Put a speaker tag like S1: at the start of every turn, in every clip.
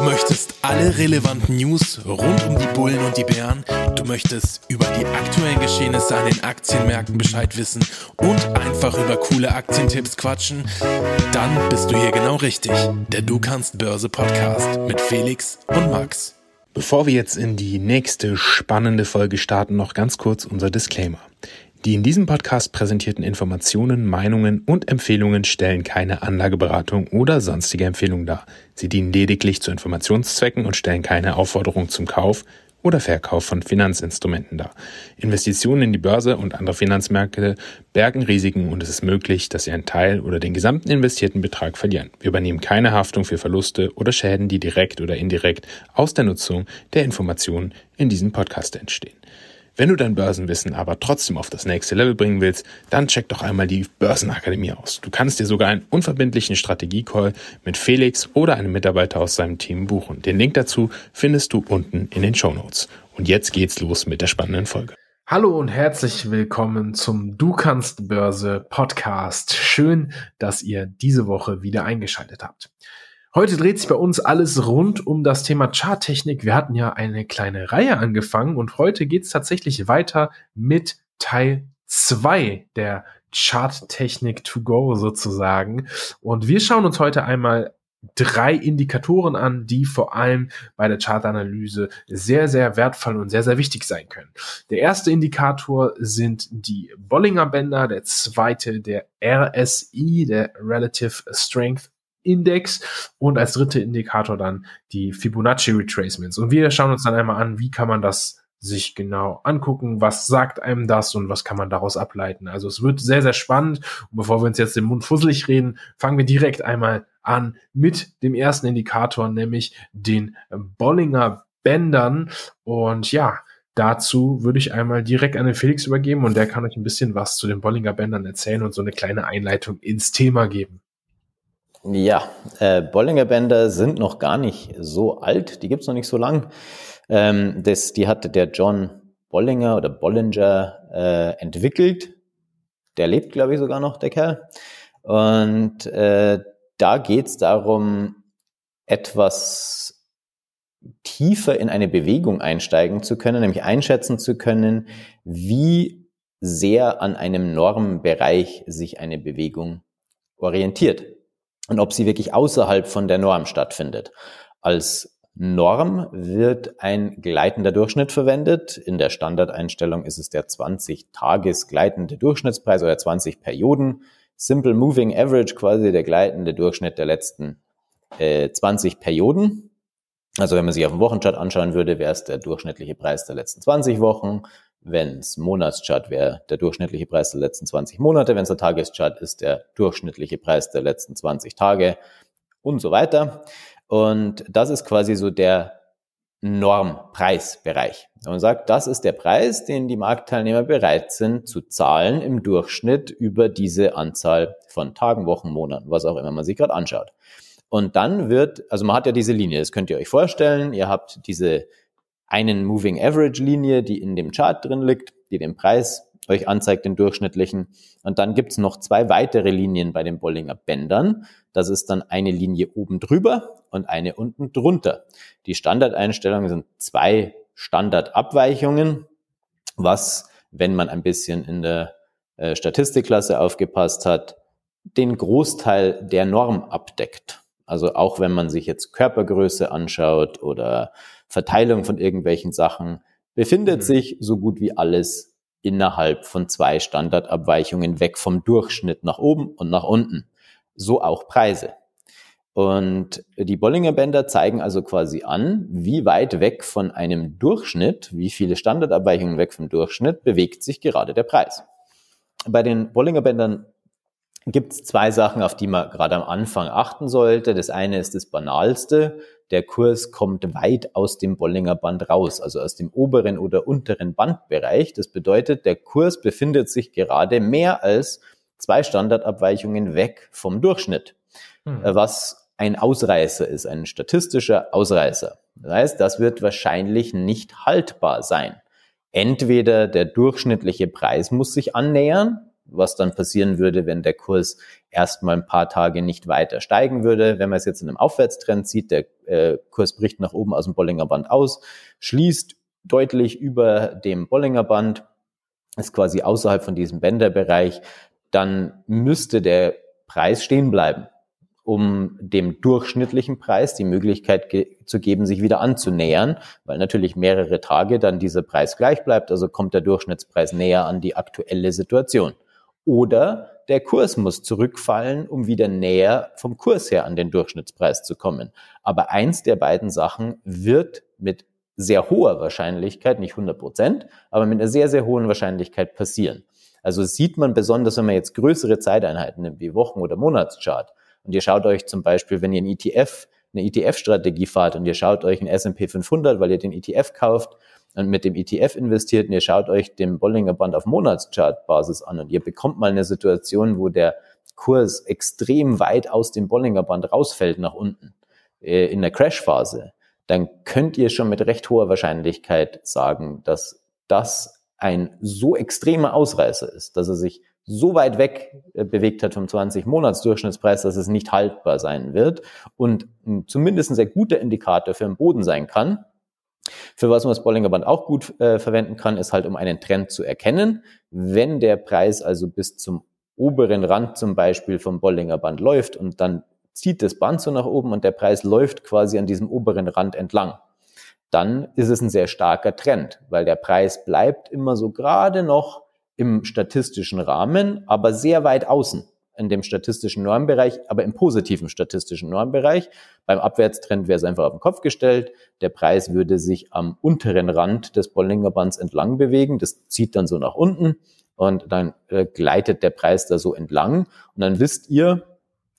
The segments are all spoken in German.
S1: Du möchtest alle relevanten News rund um die Bullen und die Bären. Du möchtest über die aktuellen Geschehnisse an den Aktienmärkten Bescheid wissen und einfach über coole Aktientipps quatschen. Dann bist du hier genau richtig. Der Du kannst Börse Podcast mit Felix und Max.
S2: Bevor wir jetzt in die nächste spannende Folge starten, noch ganz kurz unser Disclaimer. Die in diesem Podcast präsentierten Informationen, Meinungen und Empfehlungen stellen keine Anlageberatung oder sonstige Empfehlung dar. Sie dienen lediglich zu Informationszwecken und stellen keine Aufforderung zum Kauf oder Verkauf von Finanzinstrumenten dar. Investitionen in die Börse und andere Finanzmärkte bergen Risiken und es ist möglich, dass Sie einen Teil oder den gesamten investierten Betrag verlieren. Wir übernehmen keine Haftung für Verluste oder Schäden, die direkt oder indirekt aus der Nutzung der Informationen in diesem Podcast entstehen. Wenn du dein Börsenwissen aber trotzdem auf das nächste Level bringen willst, dann check doch einmal die Börsenakademie aus. Du kannst dir sogar einen unverbindlichen Strategiecall mit Felix oder einem Mitarbeiter aus seinem Team buchen. Den Link dazu findest du unten in den Show Notes. Und jetzt geht's los mit der spannenden Folge.
S3: Hallo und herzlich willkommen zum Du kannst Börse Podcast. Schön, dass ihr diese Woche wieder eingeschaltet habt. Heute dreht sich bei uns alles rund um das Thema Charttechnik. Wir hatten ja eine kleine Reihe angefangen und heute geht es tatsächlich weiter mit Teil 2 der Charttechnik to go sozusagen. Und wir schauen uns heute einmal drei Indikatoren an, die vor allem bei der Chartanalyse sehr, sehr wertvoll und sehr, sehr wichtig sein können. Der erste Indikator sind die Bollinger Bänder, der zweite der RSI, der Relative Strength Index und als dritter Indikator dann die Fibonacci Retracements. Und wir schauen uns dann einmal an, wie kann man das sich genau angucken, was sagt einem das und was kann man daraus ableiten. Also es wird sehr, sehr spannend. Und bevor wir uns jetzt den Mund fusselig reden, fangen wir direkt einmal an mit dem ersten Indikator, nämlich den Bollinger Bändern. Und ja, dazu würde ich einmal direkt an den Felix übergeben und der kann euch ein bisschen was zu den Bollinger Bändern erzählen und so eine kleine Einleitung ins Thema geben.
S4: Ja, äh, Bollinger Bänder sind noch gar nicht so alt, die gibt's noch nicht so lang. Ähm, das, die hatte der John Bollinger oder Bollinger äh, entwickelt. Der lebt, glaube ich, sogar noch, der Kerl. Und äh, da geht's darum, etwas tiefer in eine Bewegung einsteigen zu können, nämlich einschätzen zu können, wie sehr an einem Normbereich sich eine Bewegung orientiert und ob sie wirklich außerhalb von der Norm stattfindet. Als Norm wird ein gleitender Durchschnitt verwendet. In der Standardeinstellung ist es der 20-Tages gleitende Durchschnittspreis oder 20 Perioden. Simple Moving Average quasi der gleitende Durchschnitt der letzten äh, 20 Perioden. Also wenn man sich auf dem Wochenchart anschauen würde, wäre es der durchschnittliche Preis der letzten 20 Wochen. Wenn es Monatschart wäre, der durchschnittliche Preis der letzten 20 Monate. Wenn es der Tageschart ist, der durchschnittliche Preis der letzten 20 Tage und so weiter. Und das ist quasi so der Normpreisbereich. Man sagt, das ist der Preis, den die Marktteilnehmer bereit sind zu zahlen im Durchschnitt über diese Anzahl von Tagen, Wochen, Monaten, was auch immer man sich gerade anschaut. Und dann wird, also man hat ja diese Linie, das könnt ihr euch vorstellen, ihr habt diese einen Moving Average Linie, die in dem Chart drin liegt, die den Preis euch anzeigt, den durchschnittlichen. Und dann gibt's noch zwei weitere Linien bei den Bollinger Bändern. Das ist dann eine Linie oben drüber und eine unten drunter. Die Standardeinstellungen sind zwei Standardabweichungen, was, wenn man ein bisschen in der äh, Statistikklasse aufgepasst hat, den Großteil der Norm abdeckt. Also auch wenn man sich jetzt Körpergröße anschaut oder Verteilung von irgendwelchen Sachen, befindet mhm. sich so gut wie alles innerhalb von zwei Standardabweichungen weg vom Durchschnitt nach oben und nach unten. So auch Preise. Und die Bollinger Bänder zeigen also quasi an, wie weit weg von einem Durchschnitt, wie viele Standardabweichungen weg vom Durchschnitt bewegt sich gerade der Preis. Bei den Bollinger Bändern gibt es zwei Sachen, auf die man gerade am Anfang achten sollte. Das eine ist das Banalste. Der Kurs kommt weit aus dem Bollinger Band raus, also aus dem oberen oder unteren Bandbereich. Das bedeutet, der Kurs befindet sich gerade mehr als zwei Standardabweichungen weg vom Durchschnitt, hm. Äh, was ein Ausreißer ist, ein statistischer Ausreißer. Das heißt, das wird wahrscheinlich nicht haltbar sein. Entweder der durchschnittliche Preis muss sich annähern, was dann passieren würde, wenn der Kurs erstmal ein paar Tage nicht weiter steigen würde. Wenn man es jetzt in einem Aufwärtstrend sieht, der äh, Kurs bricht nach oben aus dem Bollinger Band aus, schließt deutlich über dem Bollinger Band, ist quasi außerhalb von diesem Bänderbereich, dann müsste der Preis stehen bleiben um dem durchschnittlichen Preis die Möglichkeit ge zu geben, sich wieder anzunähern, weil natürlich mehrere Tage dann dieser Preis gleich bleibt, also kommt der Durchschnittspreis näher an die aktuelle Situation. Oder der Kurs muss zurückfallen, um wieder näher vom Kurs her an den Durchschnittspreis zu kommen. Aber eins der beiden Sachen wird mit sehr hoher Wahrscheinlichkeit, nicht 100 Prozent, aber mit einer sehr, sehr hohen Wahrscheinlichkeit passieren. Also sieht man besonders, wenn man jetzt größere Zeiteinheiten nimmt, wie Wochen- oder Monatschart, und ihr schaut euch zum Beispiel, wenn ihr ein ETF, eine ETF-Strategie fahrt und ihr schaut euch ein S&P 500, weil ihr den ETF kauft mit dem ETF investiert und ihr schaut euch den Bollinger Band auf Monatschartbasis an und ihr bekommt mal eine Situation, wo der Kurs extrem weit aus dem Bollinger Band rausfällt nach unten äh, in der Crash-Phase, dann könnt ihr schon mit recht hoher Wahrscheinlichkeit sagen, dass das ein so extremer Ausreißer ist, dass er sich so weit weg äh, bewegt hat vom 20-Monats-Durchschnittspreis, dass es nicht haltbar sein wird und zumindest ein sehr guter Indikator für den Boden sein kann. Für was man das Bollinger Band auch gut äh, verwenden kann, ist halt, um einen Trend zu erkennen. Wenn der Preis also bis zum oberen Rand zum Beispiel vom Bollinger Band läuft und dann zieht das Band so nach oben und der Preis läuft quasi an diesem oberen Rand entlang, dann ist es ein sehr starker Trend, weil der Preis bleibt immer so gerade noch im statistischen Rahmen, aber sehr weit außen in dem statistischen Normbereich, aber im positiven statistischen Normbereich. Beim Abwärtstrend wäre es einfach auf den Kopf gestellt. Der Preis würde sich am unteren Rand des Bollinger Bands entlang bewegen. Das zieht dann so nach unten und dann äh, gleitet der Preis da so entlang. Und dann wisst ihr,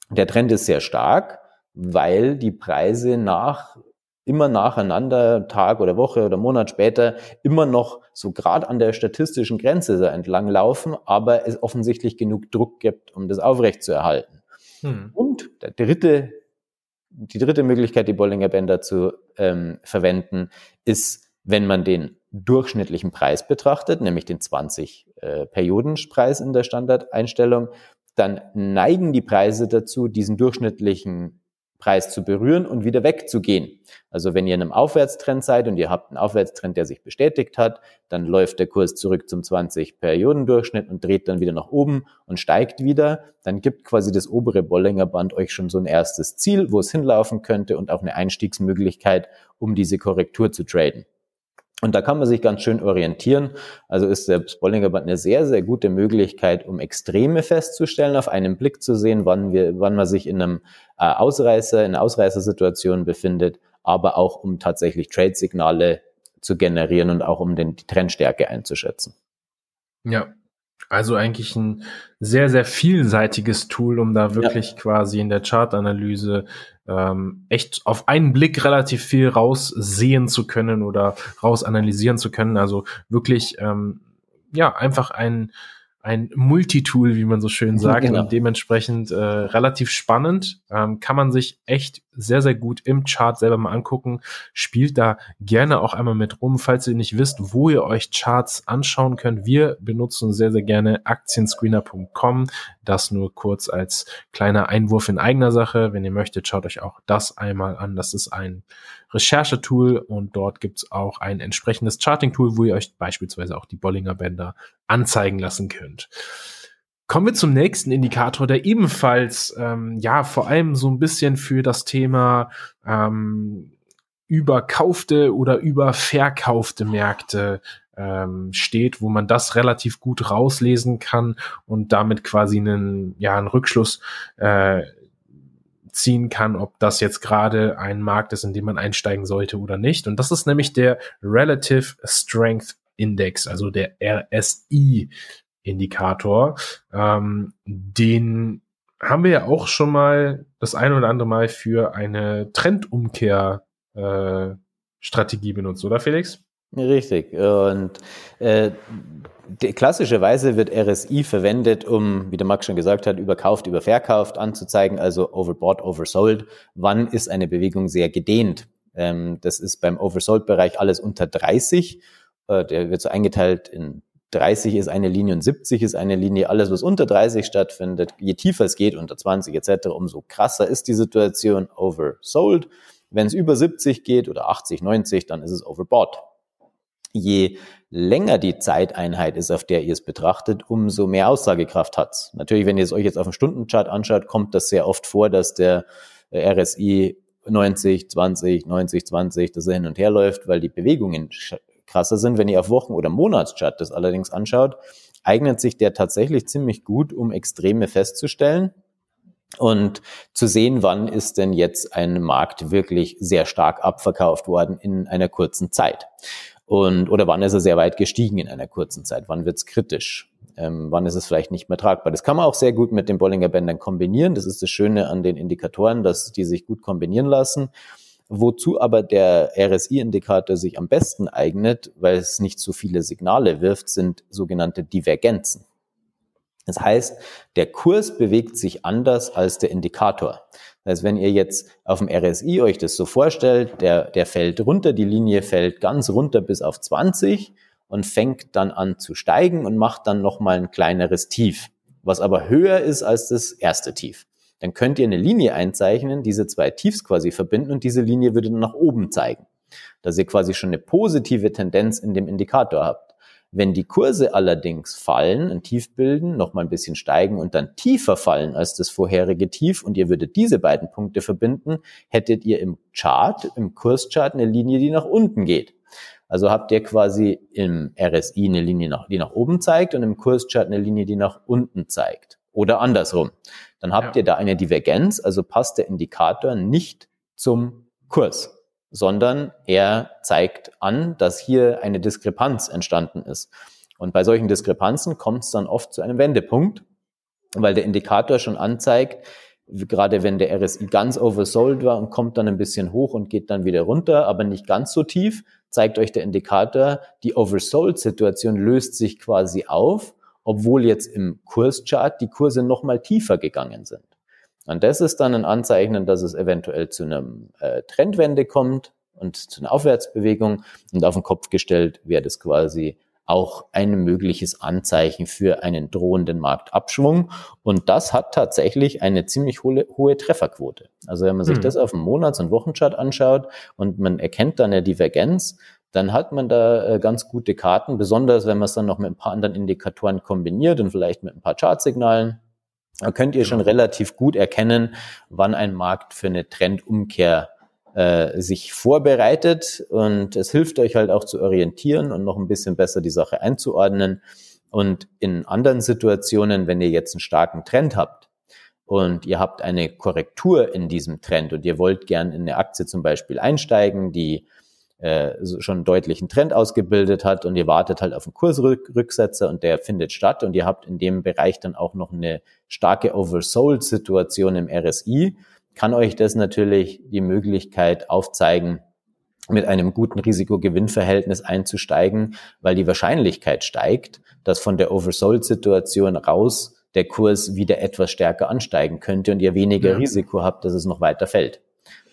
S4: der Trend ist sehr stark, weil die Preise nach immer nacheinander, Tag oder Woche oder Monat später, immer noch so gerade an der statistischen Grenze entlang laufen, aber es offensichtlich genug Druck gibt, um das aufrechtzuerhalten. Hm. Und der dritte, die dritte Möglichkeit, die Bollinger Bänder zu ähm, verwenden, ist, wenn man den durchschnittlichen Preis betrachtet, nämlich den 20 äh, Periodenpreis in der Standardeinstellung, dann neigen die Preise dazu, diesen durchschnittlichen Preis zu berühren und wieder wegzugehen. Also wenn ihr in einem Aufwärtstrend seid und ihr habt einen Aufwärtstrend, der sich bestätigt hat, dann läuft der Kurs zurück zum 20-Perioden-Durchschnitt und dreht dann wieder nach oben und steigt wieder. Dann gibt quasi das obere Bollinger Band euch schon so ein erstes Ziel, wo es hinlaufen könnte und auch eine Einstiegsmöglichkeit, um diese Korrektur zu traden. Und da kann man sich ganz schön orientieren. Also ist der Bollinger Band eine sehr, sehr gute Möglichkeit, um Extreme festzustellen, auf einen Blick zu sehen, wann, wir, wann man sich in einem äh, Ausreißer, in einer Ausreißersituation befindet, aber auch um tatsächlich Trade-Signale zu generieren und auch um den, die Trendstärke einzuschätzen.
S3: Ja, also eigentlich ein sehr, sehr vielseitiges Tool, um da wirklich ja. quasi in der Chartanalyse ähm, echt auf einen Blick relativ viel raussehen zu können oder rausanalysieren zu können. Also wirklich, ähm, ja, einfach ein ein Multitool, wie man so schön sagt, genau. und dementsprechend äh, relativ spannend. Ähm, kann man sich echt sehr, sehr gut im Chart selber mal angucken. Spielt da gerne auch einmal mit rum, falls ihr nicht wisst, wo ihr euch Charts anschauen könnt. Wir benutzen sehr, sehr gerne aktienscreener.com. Das nur kurz als kleiner Einwurf in eigener Sache. Wenn ihr möchtet, schaut euch auch das einmal an. Das ist ein Recherchetool und dort gibt's auch ein entsprechendes Charting-Tool, wo ihr euch beispielsweise auch die Bollinger Bänder anzeigen lassen könnt. Kommen wir zum nächsten Indikator, der ebenfalls ähm, ja vor allem so ein bisschen für das Thema ähm, überkaufte oder überverkaufte Märkte ähm, steht, wo man das relativ gut rauslesen kann und damit quasi einen ja einen Rückschluss äh, ziehen kann, ob das jetzt gerade ein Markt ist, in dem man einsteigen sollte oder nicht. Und das ist nämlich der Relative Strength Index, also der RSI Indikator. Ähm, den haben wir ja auch schon mal das ein oder andere Mal für eine Trendumkehr äh, Strategie benutzt, oder Felix?
S4: Richtig. Und äh, klassischerweise wird RSI verwendet, um, wie der Max schon gesagt hat, überkauft, überverkauft anzuzeigen, also overbought, oversold. Wann ist eine Bewegung sehr gedehnt? Ähm, das ist beim Oversold-Bereich alles unter 30. Äh, der wird so eingeteilt in 30 ist eine Linie und 70 ist eine Linie. Alles, was unter 30 stattfindet, je tiefer es geht, unter 20 etc., umso krasser ist die Situation oversold. Wenn es über 70 geht oder 80, 90, dann ist es overbought. Je länger die Zeiteinheit ist, auf der ihr es betrachtet, umso mehr Aussagekraft hat's. Natürlich, wenn ihr es euch jetzt auf dem Stundenchart anschaut, kommt das sehr oft vor, dass der RSI 90, 20, 90, 20, dass er hin und her läuft, weil die Bewegungen krasser sind. Wenn ihr auf Wochen- oder Monatschart das allerdings anschaut, eignet sich der tatsächlich ziemlich gut, um Extreme festzustellen und zu sehen, wann ist denn jetzt ein Markt wirklich sehr stark abverkauft worden in einer kurzen Zeit. Und, oder wann ist er sehr weit gestiegen in einer kurzen Zeit? Wann wird es kritisch? Ähm, wann ist es vielleicht nicht mehr tragbar? Das kann man auch sehr gut mit den Bollinger Bändern kombinieren. Das ist das Schöne an den Indikatoren, dass die sich gut kombinieren lassen. Wozu aber der RSI-Indikator sich am besten eignet, weil es nicht so viele Signale wirft, sind sogenannte Divergenzen. Das heißt, der Kurs bewegt sich anders als der Indikator. Das heißt, wenn ihr jetzt auf dem RSI euch das so vorstellt, der, der fällt runter, die Linie fällt ganz runter bis auf 20 und fängt dann an zu steigen und macht dann nochmal ein kleineres Tief, was aber höher ist als das erste Tief dann könnt ihr eine Linie einzeichnen, diese zwei Tiefs quasi verbinden und diese Linie würde dann nach oben zeigen, dass ihr quasi schon eine positive Tendenz in dem Indikator habt. Wenn die Kurse allerdings fallen, ein Tief bilden, nochmal ein bisschen steigen und dann tiefer fallen als das vorherige Tief und ihr würdet diese beiden Punkte verbinden, hättet ihr im Chart, im Kurschart eine Linie, die nach unten geht. Also habt ihr quasi im RSI eine Linie, die nach oben zeigt und im Kurschart eine Linie, die nach unten zeigt. Oder andersrum dann habt ja. ihr da eine Divergenz, also passt der Indikator nicht zum Kurs, sondern er zeigt an, dass hier eine Diskrepanz entstanden ist. Und bei solchen Diskrepanzen kommt es dann oft zu einem Wendepunkt, weil der Indikator schon anzeigt, gerade wenn der RSI ganz oversold war und kommt dann ein bisschen hoch und geht dann wieder runter, aber nicht ganz so tief, zeigt euch der Indikator, die Oversold-Situation löst sich quasi auf obwohl jetzt im Kurschart die Kurse nochmal tiefer gegangen sind. Und das ist dann ein Anzeichen, dass es eventuell zu einem äh, Trendwende kommt und zu einer Aufwärtsbewegung. Und auf den Kopf gestellt wäre das quasi auch ein mögliches Anzeichen für einen drohenden Marktabschwung. Und das hat tatsächlich eine ziemlich hohe, hohe Trefferquote. Also wenn man sich hm. das auf dem Monats- und Wochenchart anschaut und man erkennt dann eine Divergenz, dann hat man da äh, ganz gute Karten, besonders wenn man es dann noch mit ein paar anderen Indikatoren kombiniert und vielleicht mit ein paar Chartsignalen. Da könnt ihr schon relativ gut erkennen, wann ein Markt für eine Trendumkehr äh, sich vorbereitet und es hilft euch halt auch zu orientieren und noch ein bisschen besser die Sache einzuordnen. Und in anderen Situationen, wenn ihr jetzt einen starken Trend habt und ihr habt eine Korrektur in diesem Trend und ihr wollt gern in eine Aktie zum Beispiel einsteigen, die äh, schon einen deutlichen Trend ausgebildet hat und ihr wartet halt auf einen Kursrücksetzer und der findet statt und ihr habt in dem Bereich dann auch noch eine starke Oversold-Situation im RSI, kann euch das natürlich die Möglichkeit aufzeigen, mit einem guten Risiko-Gewinn-Verhältnis einzusteigen, weil die Wahrscheinlichkeit steigt, dass von der Oversold-Situation raus der Kurs wieder etwas stärker ansteigen könnte und ihr weniger ja. Risiko habt, dass es noch weiter fällt.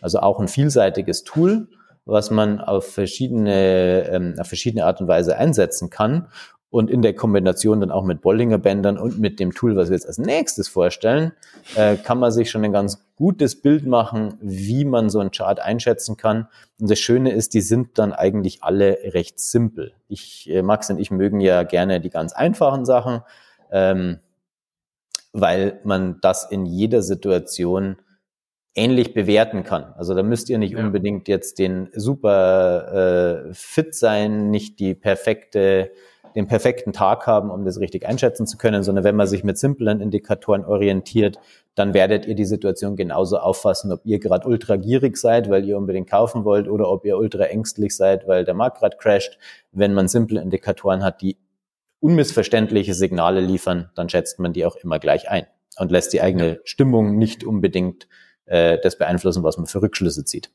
S4: Also auch ein vielseitiges Tool was man auf verschiedene, ähm, auf verschiedene Art und Weise einsetzen kann. Und in der Kombination dann auch mit Bollinger Bändern und mit dem Tool, was wir jetzt als nächstes vorstellen, äh, kann man sich schon ein ganz gutes Bild machen, wie man so einen Chart einschätzen kann. Und das Schöne ist, die sind dann eigentlich alle recht simpel. Ich, äh, Max und ich mögen ja gerne die ganz einfachen Sachen, ähm, weil man das in jeder Situation ähnlich bewerten kann. Also da müsst ihr nicht ja. unbedingt jetzt den super äh, fit sein, nicht die perfekte, den perfekten Tag haben, um das richtig einschätzen zu können, sondern wenn man sich mit simplen Indikatoren orientiert, dann werdet ihr die Situation genauso auffassen, ob ihr gerade ultra gierig seid, weil ihr unbedingt kaufen wollt, oder ob ihr ultra ängstlich seid, weil der Markt gerade crasht. Wenn man simple Indikatoren hat, die unmissverständliche Signale liefern, dann schätzt man die auch immer gleich ein und lässt die eigene Stimmung nicht unbedingt äh, das beeinflussen, was man für Rückschlüsse zieht.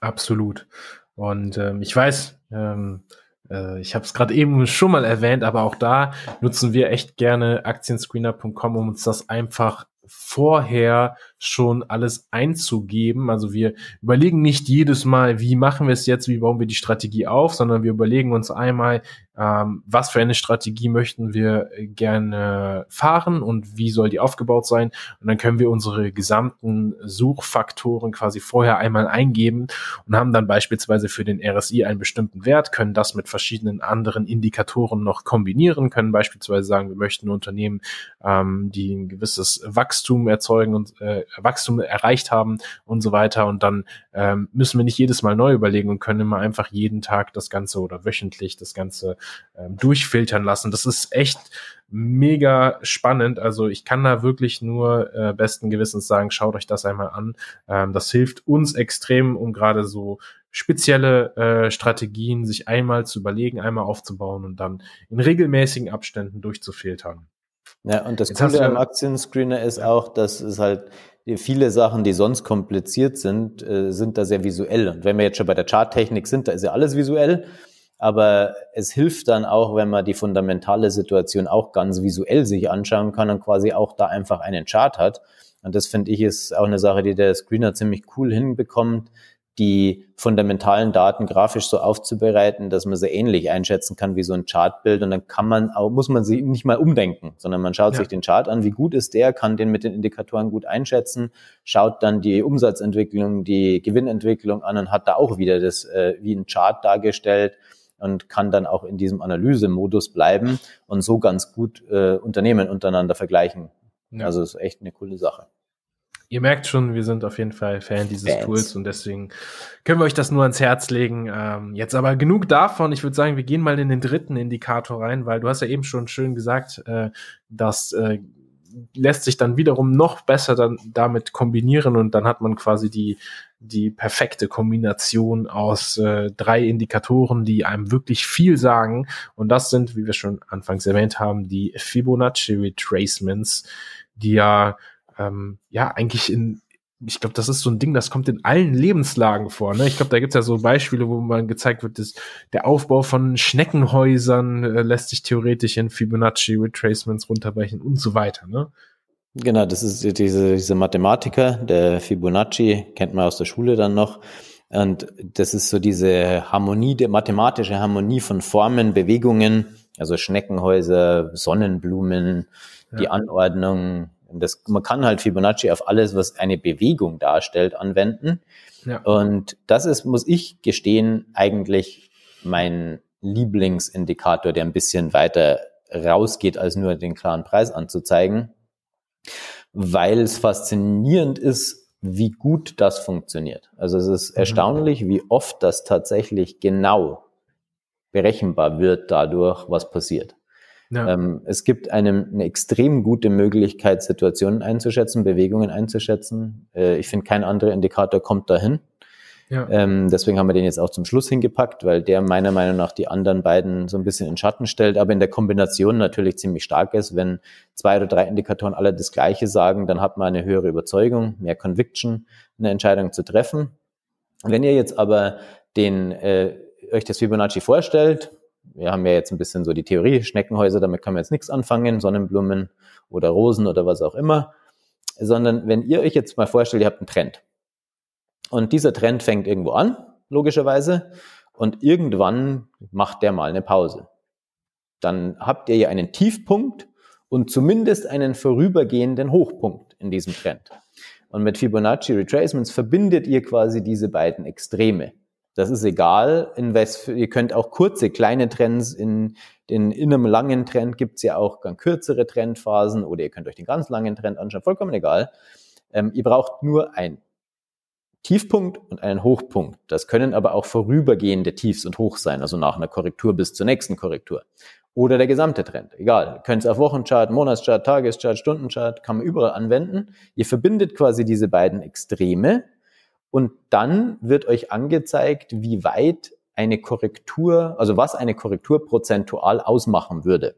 S3: Absolut. Und ähm, ich weiß, ähm, äh, ich habe es gerade eben schon mal erwähnt, aber auch da nutzen wir echt gerne aktienscreener.com, um uns das einfach vorher schon alles einzugeben. Also wir überlegen nicht jedes Mal, wie machen wir es jetzt, wie bauen wir die Strategie auf, sondern wir überlegen uns einmal, ähm, was für eine Strategie möchten wir gerne fahren und wie soll die aufgebaut sein. Und dann können wir unsere gesamten Suchfaktoren quasi vorher einmal eingeben und haben dann beispielsweise für den RSI einen bestimmten Wert, können das mit verschiedenen anderen Indikatoren noch kombinieren, können beispielsweise sagen, wir möchten Unternehmen, ähm, die ein gewisses Wachstum erzeugen und äh, Wachstum erreicht haben und so weiter. Und dann ähm, müssen wir nicht jedes Mal neu überlegen und können immer einfach jeden Tag das Ganze oder wöchentlich das Ganze ähm, durchfiltern lassen. Das ist echt mega spannend. Also ich kann da wirklich nur äh, besten Gewissens sagen, schaut euch das einmal an. Ähm, das hilft uns extrem, um gerade so spezielle äh, Strategien sich einmal zu überlegen, einmal aufzubauen und dann in regelmäßigen Abständen durchzufiltern.
S4: Ja, und das Jetzt Coole am Aktienscreener ist auch, dass es halt viele Sachen, die sonst kompliziert sind, äh, sind da sehr visuell. Und wenn wir jetzt schon bei der Charttechnik sind, da ist ja alles visuell. Aber es hilft dann auch, wenn man die fundamentale Situation auch ganz visuell sich anschauen kann und quasi auch da einfach einen Chart hat. Und das finde ich ist auch eine Sache, die der Screener ziemlich cool hinbekommt, die fundamentalen Daten grafisch so aufzubereiten, dass man sie ähnlich einschätzen kann wie so ein Chartbild. Und dann kann man auch, muss man sie nicht mal umdenken, sondern man schaut ja. sich den Chart an, wie gut ist der, kann den mit den Indikatoren gut einschätzen, schaut dann die Umsatzentwicklung, die Gewinnentwicklung an und hat da auch wieder das äh, wie ein Chart dargestellt und kann dann auch in diesem Analysemodus bleiben und so ganz gut äh, Unternehmen untereinander vergleichen. Ja. Also ist echt eine coole Sache.
S3: Ihr merkt schon, wir sind auf jeden Fall Fan dieses Fans. Tools und deswegen können wir euch das nur ans Herz legen. Ähm, jetzt aber genug davon. Ich würde sagen, wir gehen mal in den dritten Indikator rein, weil du hast ja eben schon schön gesagt, äh, dass äh, lässt sich dann wiederum noch besser dann damit kombinieren und dann hat man quasi die, die perfekte Kombination aus äh, drei Indikatoren, die einem wirklich viel sagen. Und das sind, wie wir schon anfangs erwähnt haben, die Fibonacci Retracements, die ja, ähm, ja eigentlich in ich glaube, das ist so ein Ding, das kommt in allen Lebenslagen vor. Ne? Ich glaube, da gibt's ja so Beispiele, wo man gezeigt wird, dass der Aufbau von Schneckenhäusern äh, lässt sich theoretisch in Fibonacci Retracements runterbrechen und so weiter. Ne?
S4: Genau, das ist diese, diese Mathematiker, der Fibonacci, kennt man aus der Schule dann noch. Und das ist so diese Harmonie, die mathematische Harmonie von Formen, Bewegungen, also Schneckenhäuser, Sonnenblumen, ja. die Anordnung, das, man kann halt Fibonacci auf alles, was eine Bewegung darstellt, anwenden. Ja. Und das ist, muss ich gestehen, eigentlich mein Lieblingsindikator, der ein bisschen weiter rausgeht, als nur den klaren Preis anzuzeigen, weil es faszinierend ist, wie gut das funktioniert. Also es ist mhm. erstaunlich, wie oft das tatsächlich genau berechenbar wird dadurch, was passiert. Ja. Ähm, es gibt einem eine extrem gute Möglichkeit, Situationen einzuschätzen, Bewegungen einzuschätzen. Äh, ich finde, kein anderer Indikator kommt dahin. Ja. Ähm, deswegen haben wir den jetzt auch zum Schluss hingepackt, weil der meiner Meinung nach die anderen beiden so ein bisschen in Schatten stellt, aber in der Kombination natürlich ziemlich stark ist. Wenn zwei oder drei Indikatoren alle das Gleiche sagen, dann hat man eine höhere Überzeugung, mehr Conviction, eine Entscheidung zu treffen. Wenn ihr jetzt aber den, äh, euch das Fibonacci vorstellt, wir haben ja jetzt ein bisschen so die Theorie, Schneckenhäuser, damit kann man jetzt nichts anfangen, Sonnenblumen oder Rosen oder was auch immer, sondern wenn ihr euch jetzt mal vorstellt, ihr habt einen Trend und dieser Trend fängt irgendwo an, logischerweise, und irgendwann macht der mal eine Pause. Dann habt ihr ja einen Tiefpunkt und zumindest einen vorübergehenden Hochpunkt in diesem Trend. Und mit Fibonacci Retracements verbindet ihr quasi diese beiden Extreme. Das ist egal, in was, ihr könnt auch kurze, kleine Trends in, den, in einem langen Trend gibt's ja auch ganz kürzere Trendphasen oder ihr könnt euch den ganz langen Trend anschauen, vollkommen egal. Ähm, ihr braucht nur ein Tiefpunkt und einen Hochpunkt. Das können aber auch vorübergehende Tiefs und Hochs sein, also nach einer Korrektur bis zur nächsten Korrektur. Oder der gesamte Trend. Egal. Ihr könnt es auf Wochenchart, Monatschart, Tageschart, Stundenchart, kann man überall anwenden. Ihr verbindet quasi diese beiden Extreme und dann wird euch angezeigt, wie weit eine Korrektur, also was eine Korrektur prozentual ausmachen würde.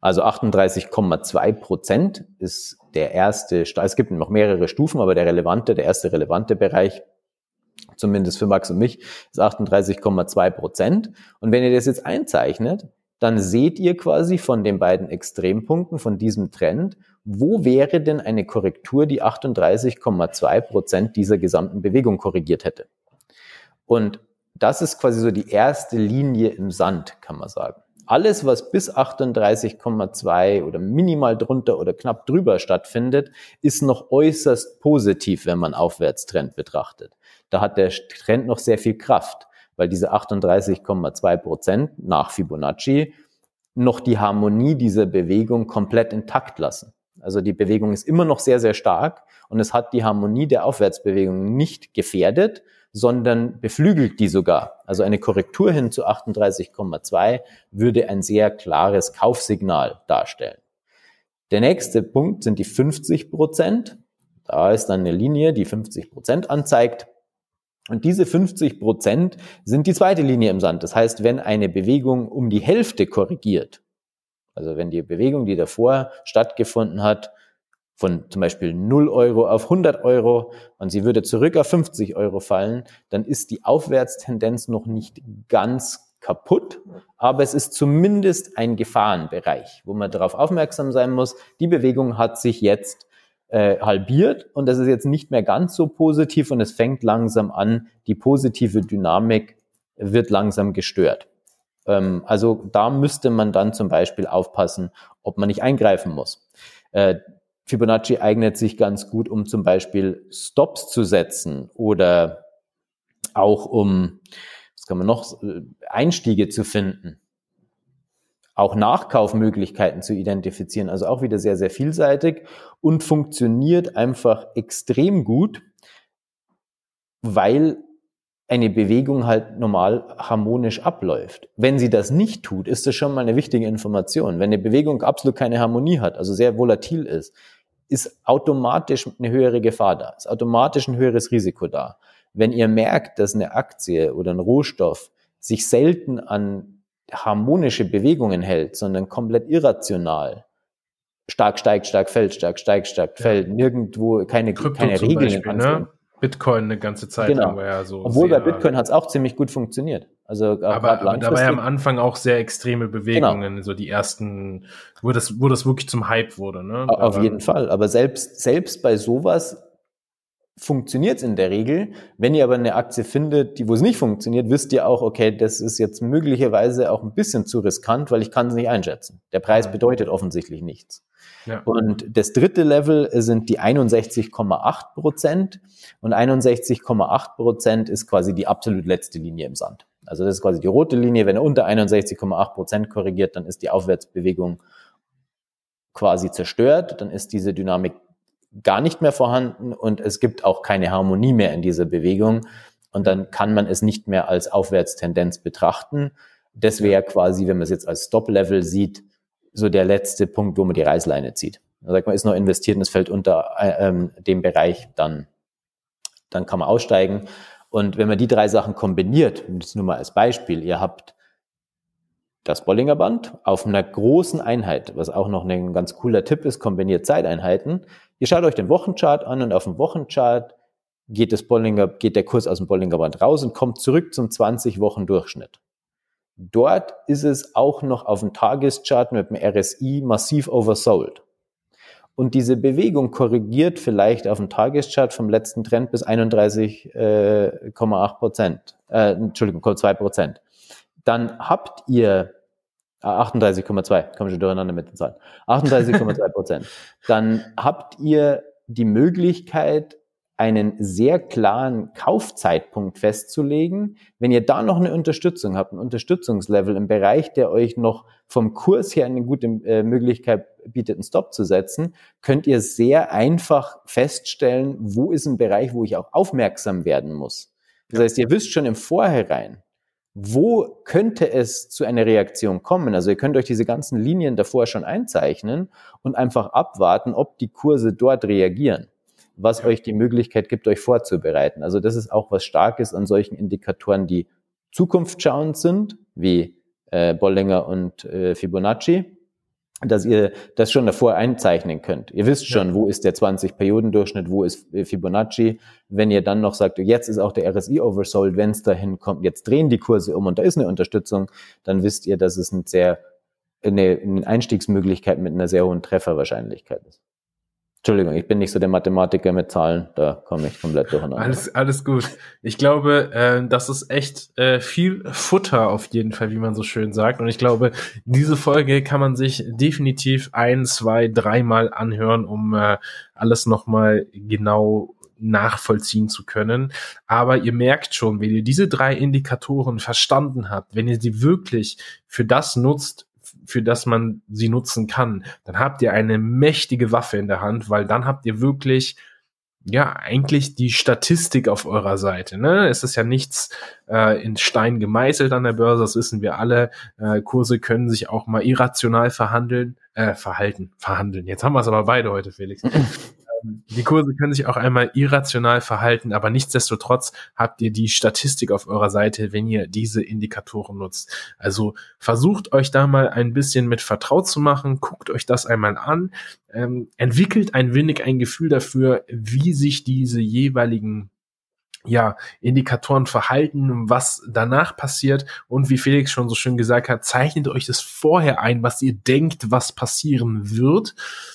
S4: Also 38,2 Prozent ist der erste, es gibt noch mehrere Stufen, aber der relevante, der erste relevante Bereich, zumindest für Max und mich, ist 38,2 Prozent. Und wenn ihr das jetzt einzeichnet, dann seht ihr quasi von den beiden Extrempunkten, von diesem Trend, wo wäre denn eine Korrektur, die 38,2 Prozent dieser gesamten Bewegung korrigiert hätte. Und das ist quasi so die erste Linie im Sand, kann man sagen. Alles, was bis 38,2 oder minimal drunter oder knapp drüber stattfindet, ist noch äußerst positiv, wenn man Aufwärtstrend betrachtet. Da hat der Trend noch sehr viel Kraft, weil diese 38,2 Prozent nach Fibonacci noch die Harmonie dieser Bewegung komplett intakt lassen. Also die Bewegung ist immer noch sehr, sehr stark und es hat die Harmonie der Aufwärtsbewegung nicht gefährdet, sondern beflügelt die sogar. Also eine Korrektur hin zu 38,2 würde ein sehr klares Kaufsignal darstellen. Der nächste Punkt sind die 50 Prozent. Da ist dann eine Linie, die 50 Prozent anzeigt. Und diese 50 Prozent sind die zweite Linie im Sand. Das heißt, wenn eine Bewegung um die Hälfte korrigiert, also wenn die Bewegung, die davor stattgefunden hat, von zum Beispiel 0 Euro auf 100 Euro und sie würde zurück auf 50 Euro fallen, dann ist die Aufwärtstendenz noch nicht ganz kaputt, aber es ist zumindest ein Gefahrenbereich, wo man darauf aufmerksam sein muss. Die Bewegung hat sich jetzt äh, halbiert und das ist jetzt nicht mehr ganz so positiv und es fängt langsam an, die positive Dynamik wird langsam gestört. Ähm, also da müsste man dann zum Beispiel aufpassen, ob man nicht eingreifen muss. Äh, Fibonacci eignet sich ganz gut, um zum Beispiel Stops zu setzen oder auch um, was kann man noch, Einstiege zu finden. Auch Nachkaufmöglichkeiten zu identifizieren. Also auch wieder sehr, sehr vielseitig und funktioniert einfach extrem gut, weil eine Bewegung halt normal harmonisch abläuft. Wenn sie das nicht tut, ist das schon mal eine wichtige Information. Wenn eine Bewegung absolut keine Harmonie hat, also sehr volatil ist, ist automatisch eine höhere Gefahr da, ist automatisch ein höheres Risiko da. Wenn ihr merkt, dass eine Aktie oder ein Rohstoff sich selten an harmonische Bewegungen hält, sondern komplett irrational, stark steigt, stark fällt, stark steigt, stark fällt, nirgendwo keine,
S3: Krypto
S4: keine Regeln.
S3: Beispiel, ne? Bitcoin eine ganze Zeit
S4: Genau.
S3: lang ja so.
S4: Obwohl bei Bitcoin hat es auch ziemlich gut funktioniert. Also auch
S3: aber, aber da war ja am. Anfang auch sehr extreme
S4: Genau.
S3: Bewegungen, so die ersten, wo das, wo das wirklich zum Hype wurde, ne?
S4: Auf jeden Fall. Aber selbst, selbst bei sowas funktioniert es in der Regel. Wenn ihr aber eine Aktie findet, die wo es nicht funktioniert, wisst ihr auch, okay, das ist jetzt möglicherweise auch ein bisschen zu riskant, weil ich kann es nicht einschätzen. Der Preis bedeutet offensichtlich nichts.
S3: Ja.
S4: Und das dritte Level sind die 61,8 Prozent. Und 61,8 Prozent ist quasi die absolut letzte Linie im Sand. Also das ist quasi die rote Linie. Wenn er unter 61,8 Prozent korrigiert, dann ist die Aufwärtsbewegung quasi zerstört. Dann ist diese Dynamik gar nicht mehr vorhanden und es gibt auch keine Harmonie mehr in dieser Bewegung. Und dann kann man es nicht mehr als Aufwärtstendenz betrachten. Das wäre quasi, wenn man es jetzt als Stop-Level sieht, so der letzte Punkt, wo man die Reißleine zieht. Da sagt man, ist noch investiert und es fällt unter äh, ähm, dem Bereich, dann, dann kann man aussteigen. Und wenn man die drei Sachen kombiniert, das nur mal als Beispiel, ihr habt das Bollinger Band auf einer großen Einheit, was auch noch ein ganz cooler Tipp ist, kombiniert Zeiteinheiten. Ihr schaut euch den Wochenchart an und auf dem Wochenchart geht, das Bollinger, geht der Kurs aus dem Bollinger Band raus und kommt zurück zum 20-Wochen-Durchschnitt. Dort ist es auch noch auf dem Tageschart mit dem RSI massiv oversold. Und diese Bewegung korrigiert vielleicht auf dem Tageschart vom letzten Trend bis 31,8 Prozent, äh, Entschuldigung, 2 Prozent. Dann habt ihr 38,2, komme schon durcheinander mit den Zahlen, 38,2 Prozent. Dann habt ihr die Möglichkeit, einen sehr klaren Kaufzeitpunkt festzulegen. Wenn ihr da noch eine Unterstützung habt, ein Unterstützungslevel im Bereich, der euch noch vom Kurs her eine gute äh, Möglichkeit bietet, einen Stop zu setzen, könnt ihr sehr einfach feststellen, wo ist ein Bereich, wo ich auch aufmerksam werden muss. Das heißt, ihr wisst schon im Vorhinein, wo könnte es zu einer Reaktion kommen? Also ihr könnt euch diese ganzen Linien davor schon einzeichnen und einfach abwarten, ob die Kurse dort reagieren was euch die Möglichkeit gibt, euch vorzubereiten. Also das ist auch was Starkes an solchen Indikatoren, die zukunftsschauend sind, wie äh, Bollinger und äh, Fibonacci, dass ihr das schon davor einzeichnen könnt. Ihr wisst schon,
S3: Ja.
S4: wo ist der 20-Perioden-Durchschnitt, wo ist Fibonacci. Wenn ihr dann noch sagt, jetzt ist auch der RSI oversold, wenn es dahin kommt, jetzt drehen die Kurse um und da ist eine Unterstützung, dann wisst ihr, dass es ein sehr, eine, eine Einstiegsmöglichkeit mit einer sehr hohen Trefferwahrscheinlichkeit ist. Entschuldigung, ich bin nicht so der Mathematiker mit Zahlen, da komme ich komplett durcheinander.
S3: Alles, alles gut. Ich glaube, äh, das ist echt äh, viel Futter auf jeden Fall, wie man so schön sagt. Und ich glaube, diese Folge kann man sich definitiv ein, zwei, dreimal anhören, um äh, alles nochmal genau nachvollziehen zu können. Aber ihr merkt schon, wenn ihr diese drei Indikatoren verstanden habt, wenn ihr sie wirklich für das nutzt, für das man sie nutzen kann, dann habt ihr eine mächtige Waffe in der Hand, weil dann habt ihr wirklich ja, eigentlich die Statistik auf eurer Seite. Ne? Es ist ja nichts äh, in Stein gemeißelt an der Börse, das wissen wir alle. Äh, Kurse können sich auch mal irrational verhandeln, äh, verhalten, verhandeln. Jetzt haben wir es aber beide heute, Felix. die Kurse können sich auch einmal irrational verhalten, aber nichtsdestotrotz habt ihr die Statistik auf eurer Seite, wenn ihr diese Indikatoren nutzt. Also versucht euch da mal ein bisschen mit vertraut zu machen, guckt euch das einmal an, ähm, entwickelt ein wenig ein Gefühl dafür, wie sich diese jeweiligen ja, Indikatoren verhalten, was danach passiert und wie Felix schon so schön gesagt hat, zeichnet euch das vorher ein, was ihr denkt, was passieren wird.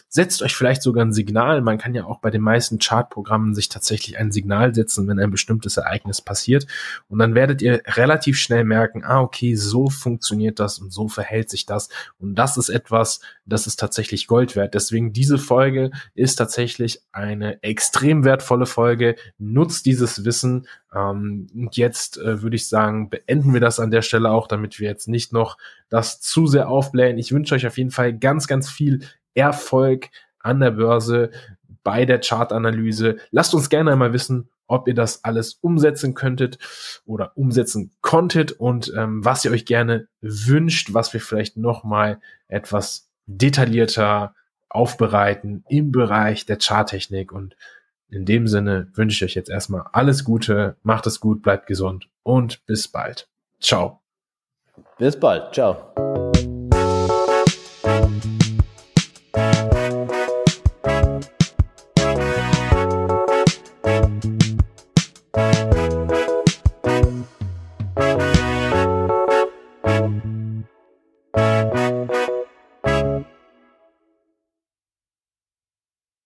S3: Setzt euch vielleicht sogar ein Signal. Man kann ja auch bei den meisten Chartprogrammen sich tatsächlich ein Signal setzen, wenn ein bestimmtes Ereignis passiert. Und dann werdet ihr relativ schnell merken, ah, okay, so funktioniert das und so verhält sich das. Und das ist etwas, das ist tatsächlich Gold wert. Deswegen diese Folge ist tatsächlich eine extrem wertvolle Folge. Nutzt dieses Wissen wissen. Ähm, und jetzt äh, würde ich sagen, beenden wir das an der Stelle auch, damit wir jetzt nicht noch das zu sehr aufblähen. Ich wünsche euch auf jeden Fall ganz, ganz viel Erfolg an der Börse bei der Chartanalyse. Lasst uns gerne einmal wissen, ob ihr das alles umsetzen könntet oder umsetzen konntet und ähm, was ihr euch gerne wünscht, was wir vielleicht noch mal etwas detaillierter aufbereiten im Bereich der Charttechnik und in dem Sinne wünsche ich euch jetzt erstmal alles Gute, macht es gut, bleibt gesund und bis bald. Ciao.
S4: Bis bald. Ciao.